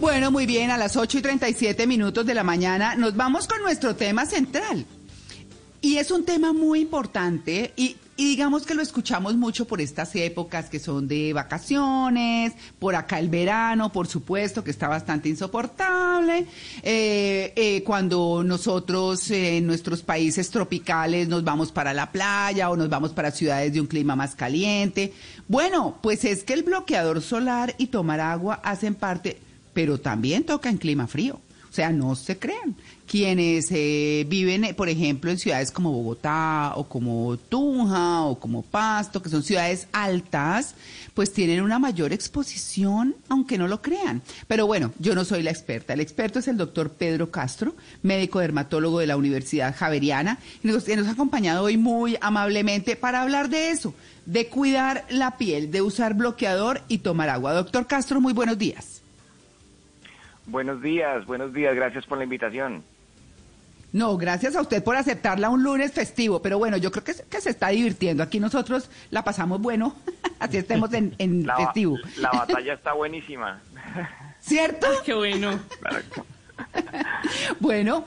Bueno, muy bien, a las 8 y 37 minutos de la mañana nos vamos con nuestro tema central. Y es un tema muy importante y, y digamos que lo escuchamos mucho por estas épocas que son de vacaciones, por acá el verano, por supuesto, que está bastante insoportable, eh, eh, cuando nosotros eh, en nuestros países tropicales nos vamos para la playa o nos vamos para ciudades de un clima más caliente. Bueno, pues es que el bloqueador solar y tomar agua hacen parte, pero también toca en clima frío. O sea, no se crean. Quienes eh, viven, eh, por ejemplo, en ciudades como Bogotá o como Tunja o como Pasto, que son ciudades altas, pues tienen una mayor exposición, aunque no lo crean. Pero bueno, yo no soy la experta. El experto es el doctor Pedro Castro, médico dermatólogo de la Universidad Javeriana, y nos, nos ha acompañado hoy muy amablemente para hablar de eso, de cuidar la piel, de usar bloqueador y tomar agua. Doctor Castro, muy buenos días. Buenos días, buenos días, gracias por la invitación. No, gracias a usted por aceptarla un lunes festivo, pero bueno, yo creo que, se- que se está divirtiendo. Aquí nosotros la pasamos bueno, así estemos en, en La, festivo. la batalla está buenísima. ¿Cierto? Qué bueno. Bueno,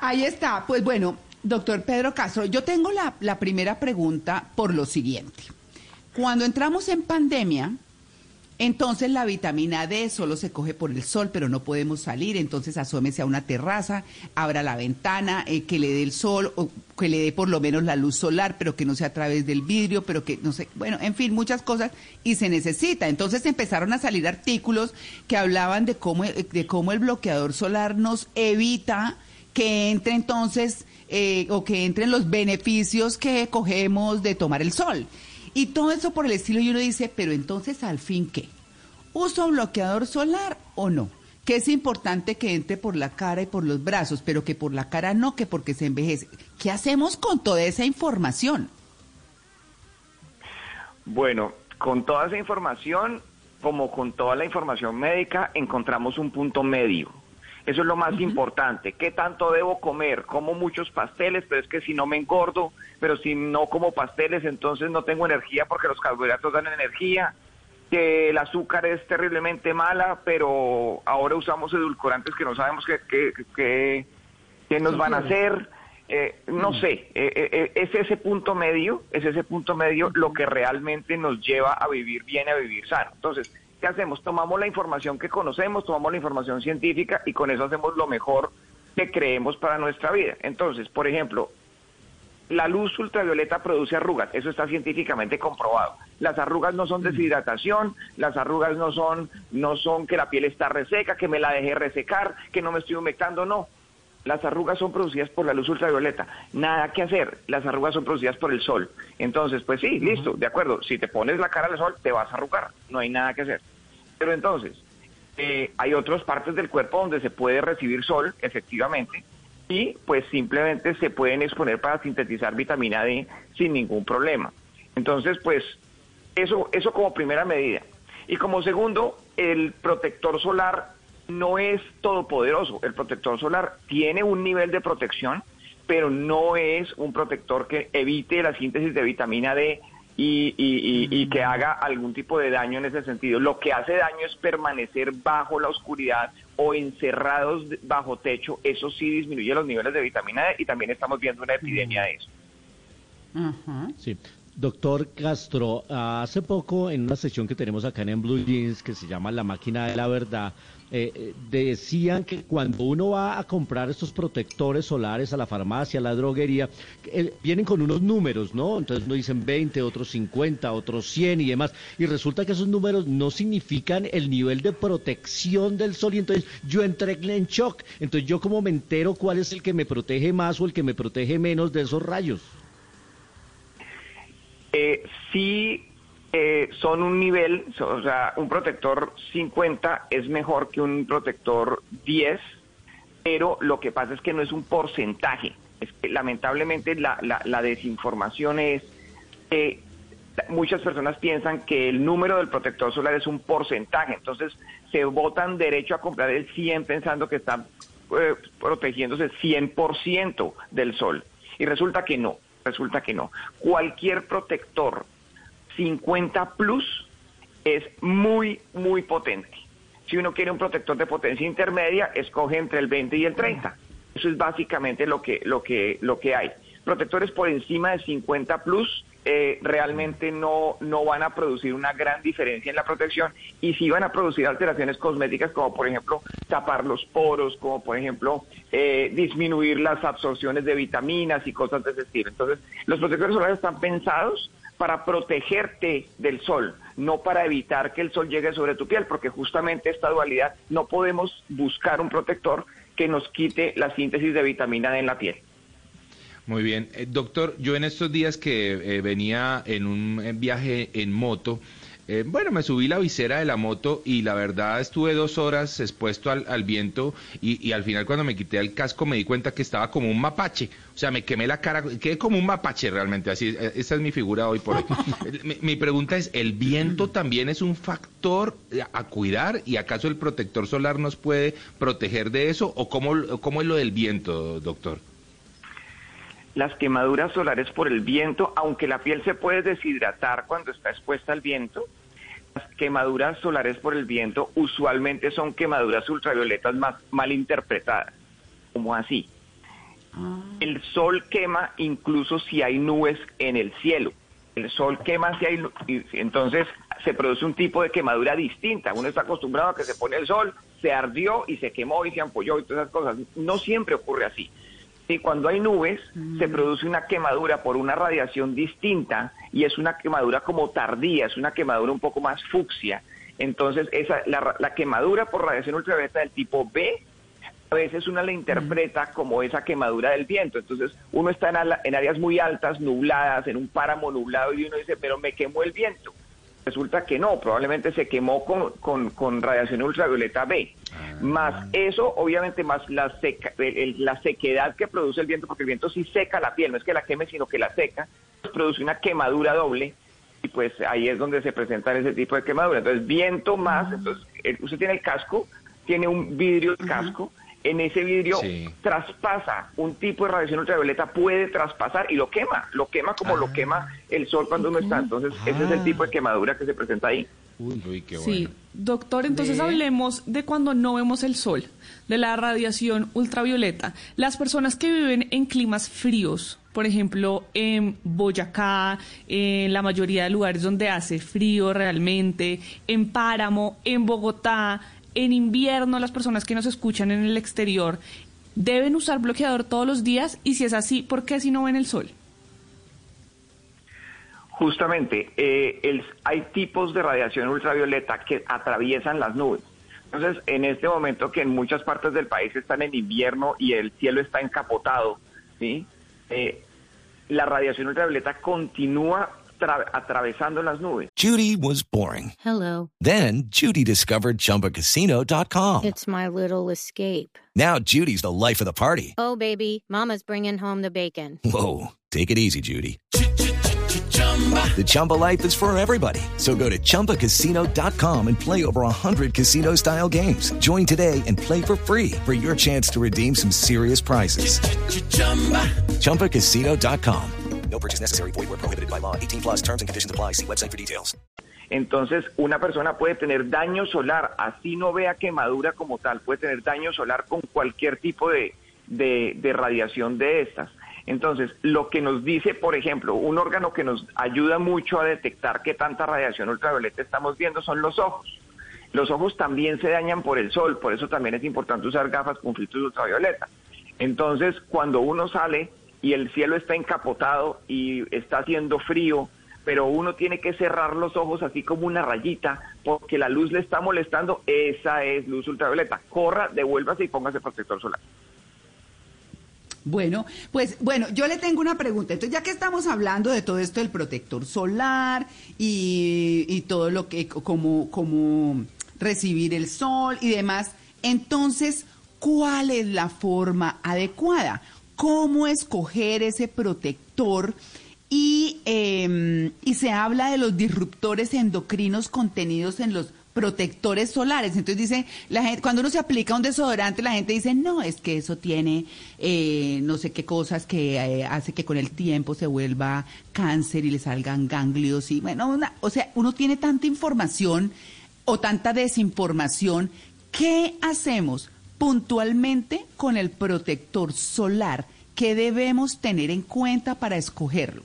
ahí está. Pues bueno, doctor Pedro Castro, yo tengo la, la primera pregunta por lo siguiente. Cuando entramos en pandemia, entonces la vitamina D solo se coge por el sol, pero no podemos salir. Entonces asómese a una terraza, abra la ventana, eh, que le dé el sol, o que le dé por lo menos la luz solar, pero que no sea a través del vidrio, pero que no sé, bueno, en fin, muchas cosas y se necesita. Entonces empezaron a salir artículos que hablaban de cómo, de cómo el bloqueador solar nos evita que entre entonces eh, o que entren los beneficios que cogemos de tomar el sol. Y todo eso por el estilo y uno dice, pero entonces al fin qué? ¿Uso bloqueador solar o no? Que es importante que entre por la cara y por los brazos, pero que por la cara no, que porque se envejece. ¿Qué hacemos con toda esa información? Bueno, con toda esa información, como con toda la información médica, encontramos un punto medio. Eso es lo más importante. ¿Qué tanto debo comer? Como muchos pasteles, pero es que si no me engordo, pero si no como pasteles, entonces no tengo energía porque los carbohidratos dan energía. Que el azúcar es terriblemente mala, pero ahora usamos edulcorantes que no sabemos qué, qué, qué- qué nos van a hacer. Eh, no sé, eh, eh, eh, es ese punto medio, es ese punto medio lo que realmente nos lleva a vivir bien, a vivir sano. Entonces, ¿qué hacemos? Tomamos la información que conocemos, tomamos la información científica y con eso hacemos lo mejor que creemos para nuestra vida. Entonces, por ejemplo, la luz ultravioleta produce arrugas, eso está científicamente comprobado. Las arrugas no son deshidratación, las arrugas no son no son que la piel está reseca, que me la dejé resecar, que no me estoy humectando, no. Las arrugas son producidas por la luz ultravioleta. Nada que hacer, las arrugas son producidas por el sol. Entonces, pues sí, listo, de acuerdo, si te pones la cara al sol te vas a arrugar, no hay nada que hacer. Pero entonces, eh, hay otras partes del cuerpo donde se puede recibir sol, efectivamente, y pues simplemente se pueden exponer para sintetizar vitamina D sin ningún problema. Entonces, pues eso, eso como primera medida. Y como segundo, el protector solar no es todopoderoso. El protector solar tiene un nivel de protección, pero no es un protector que evite la síntesis de vitamina D y, y- y- y que haga algún tipo de daño en ese sentido. Lo que hace daño es permanecer bajo la oscuridad o encerrados bajo techo. Eso sí disminuye los niveles de vitamina D y también estamos viendo una epidemia de eso. Ajá. Sí. Doctor Castro, hace poco en una sesión que tenemos acá en Blue Jeans que se llama La Máquina de la Verdad, eh, eh, decían que cuando uno va a comprar estos protectores solares a la farmacia, a la droguería, eh, vienen con unos números, ¿no? Entonces uno dicen 20, otros 50, otros 100 y demás. Y resulta que esos números no significan el nivel de protección del sol y entonces yo entré en shock. Entonces yo como me entero cuál es el que me protege más o el que me protege menos de esos rayos. Eh, sí eh, son un nivel, o sea, un protector 50 es mejor que un protector 10, pero lo que pasa es que no es un porcentaje. Es que lamentablemente la, la, la desinformación es que muchas personas piensan que el número del protector solar es un porcentaje, entonces se votan derecho a comprar el 100 pensando que están eh, protegiéndose 100% del sol. Y resulta que no, resulta que no. Cualquier protector 50 plus es muy, muy potente. Si uno quiere un protector de potencia intermedia, escoge entre el 20 y el 30. Eso es básicamente lo que, lo que, lo que hay. Protectores por encima de 50 plus eh, realmente no, no van a producir una gran diferencia en la protección y sí van a producir alteraciones cosméticas como por ejemplo tapar los poros, como por ejemplo eh, disminuir las absorciones de vitaminas y cosas de ese estilo. Entonces, los protectores solares están pensados para protegerte del sol, no para evitar que el sol llegue sobre tu piel, porque justamente esta dualidad no podemos buscar un protector que nos quite la síntesis de vitamina D en la piel. Muy bien. Eh, doctor, yo en estos días que eh, venía en un eh, viaje en moto, bueno, me subí la visera de la moto y la verdad estuve dos horas expuesto al, viento y, al final cuando me quité el casco me di cuenta que estaba como un mapache. O sea, me quemé la cara, quedé como un mapache realmente. Así, esa es mi figura hoy por hoy. mi, mi, pregunta es, ¿el viento también es un factor a cuidar y acaso el protector solar nos puede proteger de eso o cómo, cómo es lo del viento, doctor? Las quemaduras solares por el viento, aunque la piel se puede deshidratar cuando está expuesta al viento, las quemaduras solares por el viento usualmente son quemaduras ultravioletas más mal interpretadas, como así. Ah. El sol quema incluso si hay nubes en el cielo. El sol quema si hay... Entonces se produce un tipo de quemadura distinta. Uno está acostumbrado a que se pone el sol, se ardió y se quemó y se ampolló y todas esas cosas. No siempre ocurre así. Y cuando hay nubes, se produce una quemadura por una radiación distinta y es una quemadura como tardía, es una quemadura un poco más fucsia. Entonces, esa, la, quemadura por radiación ultravioleta del tipo B, a veces uno la interpreta como esa quemadura del viento. Entonces, uno está en, en áreas muy altas, nubladas, en un páramo nublado y uno dice, pero me quemó el viento. Resulta que no, probablemente se quemó con, con, radiación ultravioleta B. Ah. Más eso, obviamente, más la, seca, la sequedad que produce el viento, porque el viento sí seca la piel, no es que la queme, sino que la seca, pues produce una quemadura doble y pues ahí es donde se presentan ese tipo de quemaduras. Entonces, viento más, ah. entonces, usted tiene el casco, tiene un vidrio de casco, en ese vidrio traspasa un tipo de radiación ultravioleta, puede traspasar y lo quema, lo quema como lo ah. quema el sol cuando uno está. Entonces, ese es el tipo de quemadura que se presenta ahí. Uy, qué bueno. Sí, doctor, entonces hablemos de cuando no vemos el sol, de la radiación ultravioleta. Las personas que viven en climas fríos, por ejemplo, en Boyacá, en la mayoría de lugares donde hace frío realmente, en Páramo, en Bogotá, en invierno las personas que nos escuchan en el exterior deben usar bloqueador todos los días y si es así, ¿por qué si no ven el sol? Justamente, eh, hay tipos de radiación ultravioleta que atraviesan las nubes. Entonces, en este momento que en muchas partes del país están en invierno y el cielo está encapotado, ¿sí? Eh, la radiación ultravioleta continúa atravesando las nubes. Judy was boring. Hello. Then Judy discovered chumbacasino.com. It's my little escape. Now Judy's the life of the party. Oh baby, mama's bringing home the bacon. Whoa, take it easy, Judy. The Chumba life is for everybody. So go to ChumbaCasino.com and play over 100 casino style games. Join today and play for free for your chance to redeem some serious prizes. Ch-ch-chumba. ChumbaCasino.com. No purchase necessary. Void where prohibited by law. 18 plus terms and conditions apply. See website for details. Entonces, una persona puede tener daño solar, así no vea quemadura como tal, puede tener daño solar con cualquier tipo de, de, de radiación de estas. Entonces, lo que nos dice, por ejemplo, un órgano que nos ayuda mucho a detectar qué tanta radiación ultravioleta estamos viendo son los ojos. Los ojos también se dañan por el sol, por eso también es importante usar gafas con filtros ultravioleta. Entonces, cuando uno sale y el cielo está encapotado y está haciendo frío, pero uno tiene que cerrar los ojos así como una rayita porque la luz le está molestando, esa es luz ultravioleta. Corra, devuélvase y póngase protector solar. Bueno, pues bueno, yo le tengo una pregunta. Entonces, ya que estamos hablando de todo esto del protector solar y, todo lo que, como, como recibir el sol y demás, entonces, ¿cuál es la forma adecuada? ¿Cómo escoger ese protector? Y, eh, y se habla de los disruptores endocrinos contenidos en los protectores solares. Entonces dice, la gente, cuando uno se aplica un desodorante, la gente dice, no, es que eso tiene eh, no sé qué cosas que eh, hace que con el tiempo se vuelva cáncer y le salgan ganglios y bueno, una, o sea, uno tiene tanta información o tanta desinformación. ¿Qué hacemos puntualmente con el protector solar? ¿Qué debemos tener en cuenta para escogerlo?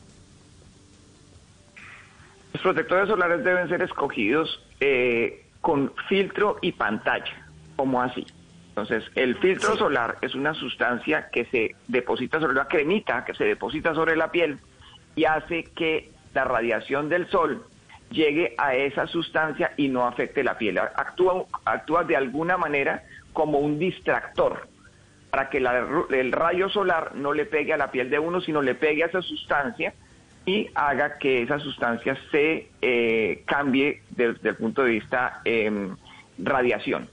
Los protectores solares deben ser escogidos eh, con filtro y pantalla, como así. Entonces, el filtro solar es una sustancia que se deposita sobre la cremita, que se deposita sobre la piel y hace que la radiación del sol llegue a esa sustancia y no afecte la piel. Actúa, actúa de alguna manera como un distractor para que el rayo solar no le pegue a la piel de uno, sino le pegue a esa sustancia y haga que esa sustancia se eh, cambie desde el punto de vista eh, radiación.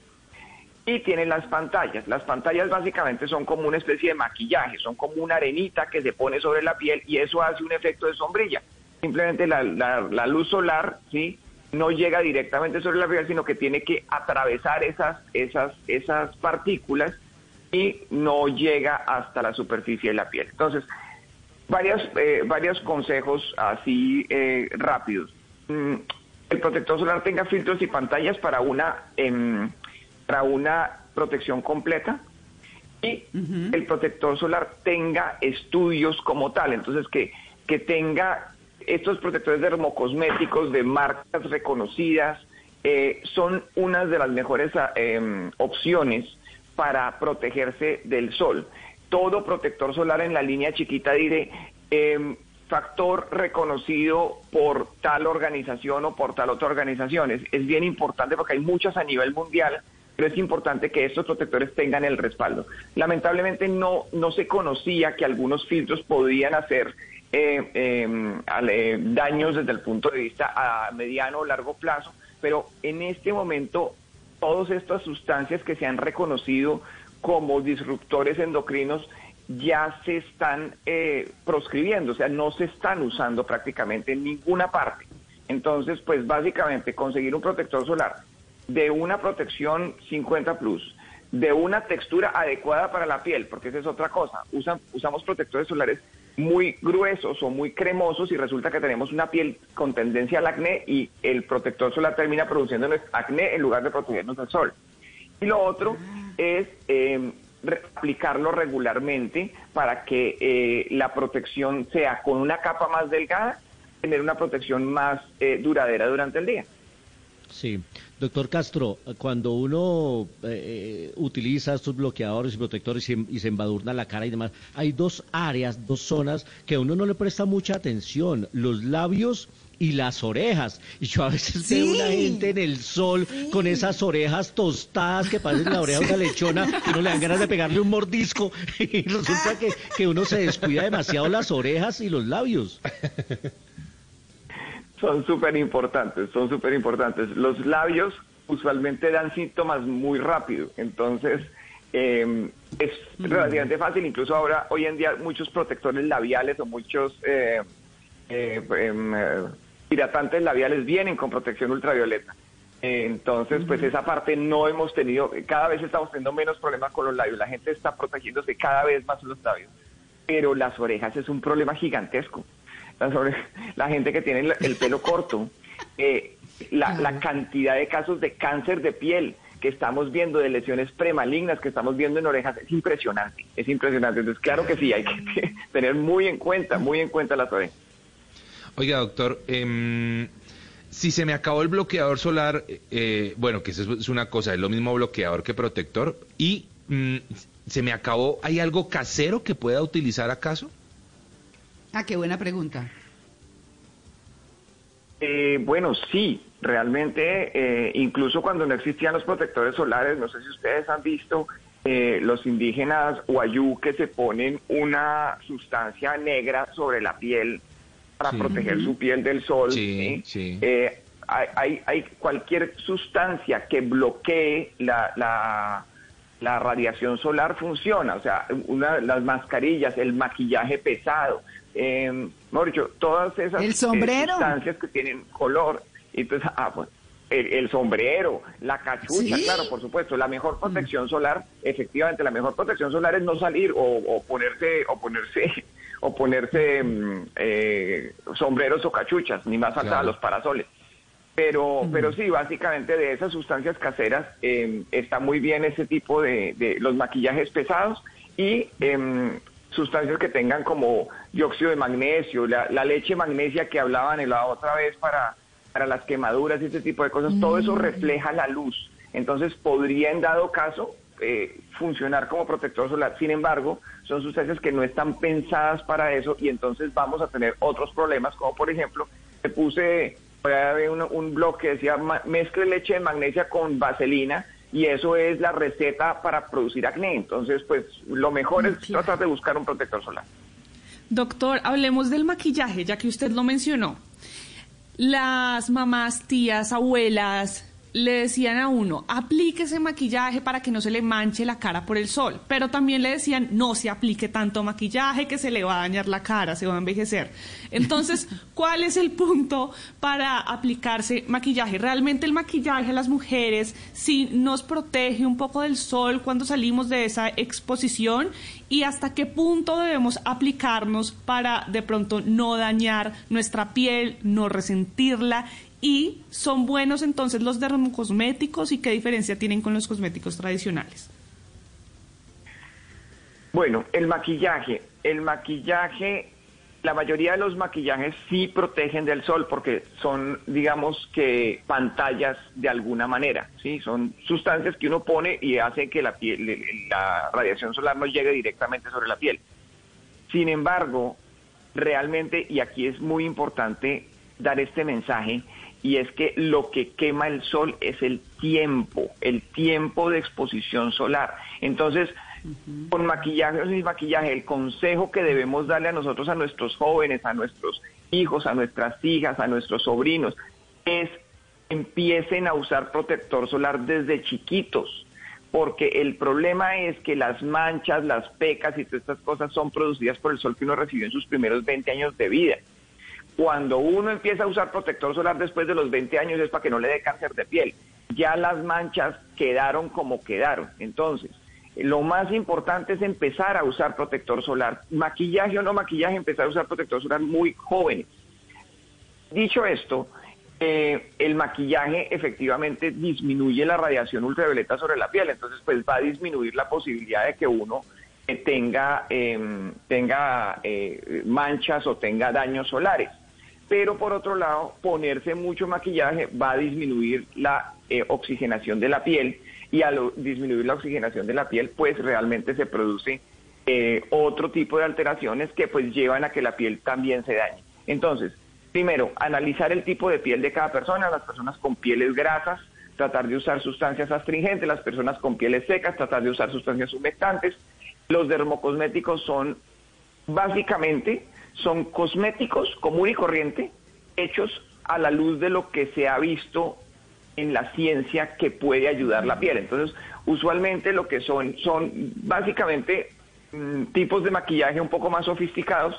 Y tienen las pantallas. Las pantallas básicamente son como una especie de maquillaje, son como una arenita que se pone sobre la piel y eso hace un efecto de sombrilla. Simplemente la, la luz solar, ¿sí? no llega directamente sobre la piel, sino que tiene que atravesar esas, esas, esas partículas y no llega hasta la superficie de la piel. Entonces, varias, eh, varios consejos así eh, rápidos. Mm, el protector solar tenga filtros y pantallas para una, em, para una protección completa y el protector solar tenga estudios como tal. Entonces, que, que tenga estos protectores dermocosméticos de marcas reconocidas, eh, son una de las mejores ah, em, opciones para protegerse del sol todo protector solar en la línea chiquita diré em, factor reconocido por tal organización o por tal otra organización. Es, bien importante porque hay muchas a nivel mundial, pero es importante que estos protectores tengan el respaldo. Lamentablemente no, no se conocía que algunos filtros podían hacer eh, em, eh, daños desde el punto de vista a mediano o largo plazo, pero en este momento todas estas sustancias que se han reconocido como disruptores endocrinos ya se están eh, proscribiendo, o sea, no se están usando prácticamente en ninguna parte. Entonces, pues básicamente conseguir un protector solar de una protección 50 plus, de una textura adecuada para la piel, porque esa es otra cosa. Usan, usamos protectores solares muy gruesos o muy cremosos y resulta que tenemos una piel con tendencia al acné y el protector solar termina produciendo acné en lugar de protegernos del sol. Y lo otro es eh, aplicarlo regularmente para que eh, la protección sea con una capa más delgada, tener una protección más eh, duradera durante el día. Sí, doctor Castro, cuando uno eh, utiliza estos bloqueadores y protectores y, se embadurna la cara y demás, hay dos áreas, dos zonas que uno no le presta mucha atención, los labios y las orejas. Y yo a veces veo una gente en el sol con esas orejas tostadas que parecen la oreja de una lechona y uno le dan ganas de pegarle un mordisco. Y resulta que, que uno se descuida demasiado las orejas y los labios. Son súper importantes, son súper importantes. Los labios usualmente dan síntomas muy rápido, entonces em, es relativamente fácil, incluso ahora, hoy en día, muchos protectores labiales o muchos... Eh, eh, em, hidratantes labiales vienen con protección ultravioleta. Entonces, pues esa parte no hemos tenido, cada vez estamos teniendo menos problemas con los labios, la gente está protegiéndose cada vez más los labios, pero las orejas es un problema gigantesco. la gente que tiene el pelo corto, eh, la, cantidad de casos de cáncer de piel que estamos viendo, de lesiones premalignas que estamos viendo en orejas, es impresionante, es impresionante. Entonces, claro que sí, hay que tener muy en cuenta, muy en cuenta las orejas. Oiga, doctor, em, si se me acabó el bloqueador solar, eh, bueno, que eso es una cosa, es lo mismo bloqueador que protector, y mm, se me acabó, ¿hay algo casero que pueda utilizar acaso? Ah, qué buena pregunta. Eh, bueno, sí, realmente, eh, incluso cuando no existían los protectores solares, no sé si ustedes han visto eh, los indígenas Wayuu que se ponen una sustancia negra sobre la piel para Sí. proteger su piel del sol. Sí, ¿sí? sí. Eh, hay, hay, hay cualquier sustancia que bloquee la, la, la radiación solar funciona. O sea, una, las mascarillas, el maquillaje pesado, eh, mejor dicho, todas esas El eh, sustancias que tienen color. Y entonces, ah, pues, el, el sombrero, la cachucha, Sí. claro, por supuesto. La mejor protección solar, efectivamente, la mejor protección solar es no salir o, o ponerse, o ponerse, o ponerse mm, eh, sombreros o cachuchas, ni más falta Claro. los parasoles. Pero, pero sí, básicamente de esas sustancias caseras eh, está muy bien ese tipo de, de los maquillajes pesados y em, sustancias que tengan como dióxido de magnesio, la, la leche magnesia que hablaban la otra vez para, para las quemaduras y ese tipo de cosas, todo eso refleja la luz. Entonces podría en dado caso eh, funcionar como protector solar. Sin embargo, son sustancias que no están pensadas para eso y entonces vamos a tener otros problemas, como por ejemplo, le puse un, un blog que decía "Ma- mezcle leche de magnesia con vaselina y eso es la receta para producir acné. Entonces, pues lo mejor es tratar de buscar un protector solar. Doctor, hablemos del maquillaje, ya que usted lo mencionó. Las mamás, tías, abuelas le decían a uno, aplique ese maquillaje para que no se le manche la cara por el sol, pero también le decían, no se aplique tanto maquillaje que se le va a dañar la cara, se va a envejecer. Entonces, ¿cuál es el punto para aplicarse maquillaje? ¿Realmente el maquillaje a las mujeres sí nos protege un poco del sol cuando salimos de esa exposición? ¿Y hasta qué punto debemos aplicarnos para de pronto no dañar nuestra piel, no resentirla? ¿Y son buenos entonces los dermocosméticos y qué diferencia tienen con los cosméticos tradicionales? Bueno, el maquillaje. El maquillaje, la mayoría de los maquillajes sí protegen del sol porque son, digamos que, pantallas de alguna manera, ¿sí? Son sustancias que uno pone y hace que la, piel, la radiación solar no llegue directamente sobre la piel. Sin embargo, realmente, y aquí es muy importante dar este mensaje, y es que lo que quema el sol es el tiempo, el tiempo de exposición solar. Entonces, con maquillaje o sin maquillaje, el consejo que debemos darle a nosotros, a nuestros jóvenes, a nuestros hijos, a nuestras hijas, a nuestros sobrinos, es empiecen a usar protector solar desde chiquitos, porque el problema es que las manchas, las pecas y todas estas cosas son producidas por el sol que uno recibió en sus primeros 20 años de vida. Cuando uno empieza a usar protector solar después de los 20 años es para que no le dé cáncer de piel. Ya las manchas quedaron como quedaron. Entonces, lo más importante es empezar a usar protector solar. Maquillaje o no maquillaje, empezar a usar protector solar muy jóvenes. Dicho esto, eh, el maquillaje efectivamente disminuye la radiación ultravioleta sobre la piel, entonces pues va a disminuir la posibilidad de que uno eh, tenga, eh, tenga manchas o tenga daños solares. Pero por otro lado, ponerse mucho maquillaje va a disminuir la eh, oxigenación de la piel y al disminuir la oxigenación de la piel, pues realmente se produce eh, otro tipo de alteraciones que pues llevan a que la piel también se dañe. Entonces, primero, analizar el tipo de piel de cada persona, las personas con pieles grasas, tratar de usar sustancias astringentes, las personas con pieles secas, tratar de usar sustancias humectantes. Los dermocosméticos son básicamente son cosméticos común y corriente hechos a la luz de lo que se ha visto en la ciencia que puede ayudar la piel. Entonces, usualmente lo que son son básicamente mm, tipos de maquillaje un poco más sofisticados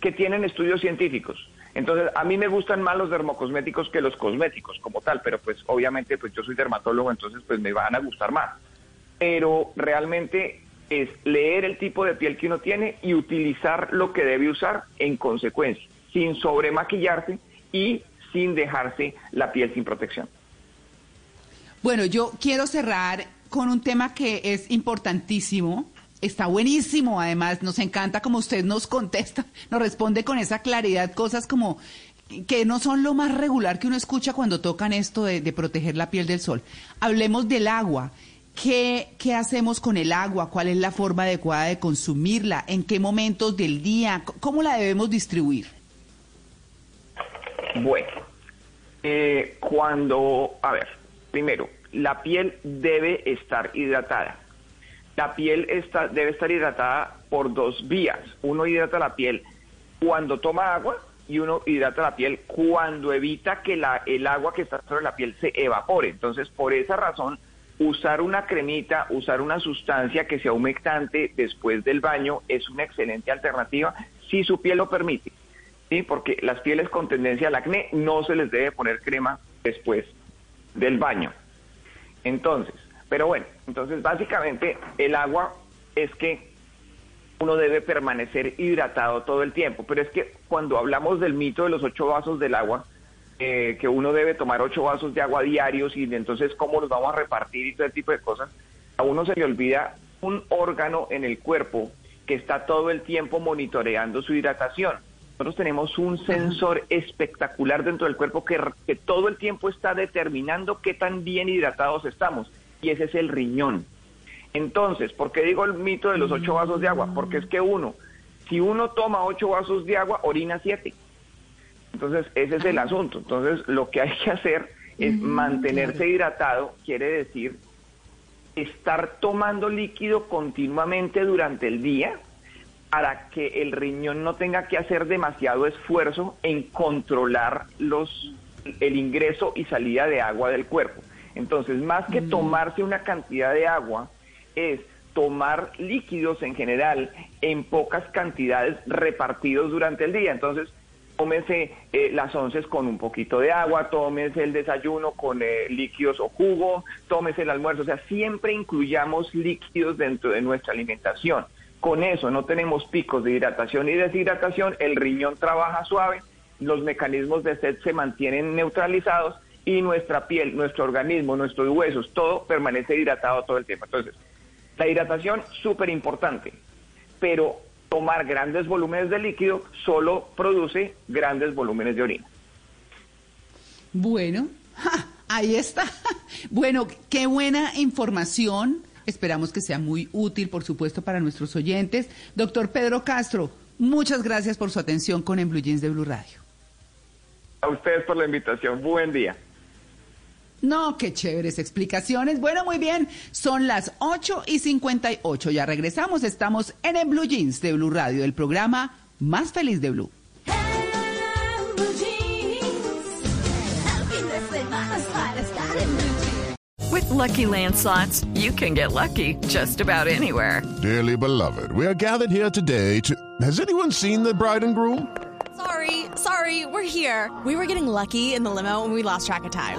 que tienen estudios científicos. Entonces, a mí me gustan más los dermocosméticos que los cosméticos como tal, pero pues obviamente pues yo soy dermatólogo, entonces pues me van a gustar más. Pero realmente es leer el tipo de piel que uno tiene y utilizar lo que debe usar en consecuencia, sin sobremaquillarse y sin dejarse la piel sin protección. Bueno, yo quiero cerrar con un tema que es importantísimo. Está buenísimo, además, nos encanta como usted nos contesta, nos responde con esa claridad, cosas como que no son lo más regular que uno escucha cuando tocan esto de, de proteger la piel del sol. Hablemos del agua. ¿Qué, ¿Qué hacemos con el agua? ¿Cuál es la forma adecuada de consumirla? ¿En qué momentos del día? ¿Cómo la debemos distribuir? Bueno, eh, cuando, a ver, primero, la piel debe estar hidratada. La piel está, debe estar hidratada por dos vías. Uno hidrata la piel cuando toma agua y uno hidrata la piel cuando evita que la, el agua que está sobre la piel se evapore. Entonces, por esa razón, usar una cremita, usar una sustancia que sea humectante después del baño es una excelente alternativa si su piel lo permite. ¿sí? Porque las pieles con tendencia al acné no se les debe poner crema después del baño. Entonces, pero bueno, entonces básicamente el agua es que uno debe permanecer hidratado todo el tiempo. Pero es que cuando hablamos del mito de los ocho vasos del agua, eh, que uno debe tomar ocho vasos de agua diarios y entonces cómo los vamos a repartir y todo ese tipo de cosas, a uno se le olvida un órgano en el cuerpo que está todo el tiempo monitoreando su hidratación. Nosotros tenemos un sensor espectacular dentro del cuerpo que, que todo el tiempo está determinando qué tan bien hidratados estamos y ese es el riñón. Entonces, ¿por qué digo el mito de los ocho vasos de agua? Porque es que uno, si uno toma ocho vasos de agua, orina siete. Entonces, ese es el asunto. Entonces, lo que hay que hacer es mantenerse hidratado, quiere decir estar tomando líquido continuamente durante el día para que el riñón no tenga que hacer demasiado esfuerzo en controlar los el ingreso y salida de agua del cuerpo. Entonces, más que tomarse una cantidad de agua, es tomar líquidos en general en pocas cantidades repartidos durante el día. Entonces, tómese eh, las once con un poquito de agua, tómese el desayuno con eh, líquidos o jugo, tómese el almuerzo. O sea, siempre incluyamos líquidos dentro de nuestra alimentación. Con eso no tenemos picos de hidratación y deshidratación, el riñón trabaja suave, los mecanismos de sed se mantienen neutralizados y nuestra piel, nuestro organismo, nuestros huesos, todo permanece hidratado todo el tiempo. Entonces, la hidratación, súper importante, pero tomar grandes volúmenes de líquido solo produce grandes volúmenes de orina. Bueno, ahí está. Bueno, qué buena información. Esperamos que sea muy útil, por supuesto, para nuestros oyentes. Doctor Pedro Castro, muchas gracias por su atención con En Blue Jeans de Blue Radio. A ustedes por la invitación. Buen día. No, qué chéveres explicaciones. Bueno, muy bien. Son las 8 y 58. Ya regresamos. Estamos en el Blue Jeans de Blue Radio, el programa más feliz de Blue. With Lucky Land slots, you can get lucky just about anywhere. Dearly beloved, we are gathered here today to. Has anyone seen the bride and groom? Sorry, sorry, we're here. We were getting lucky in the limo and we lost track of time.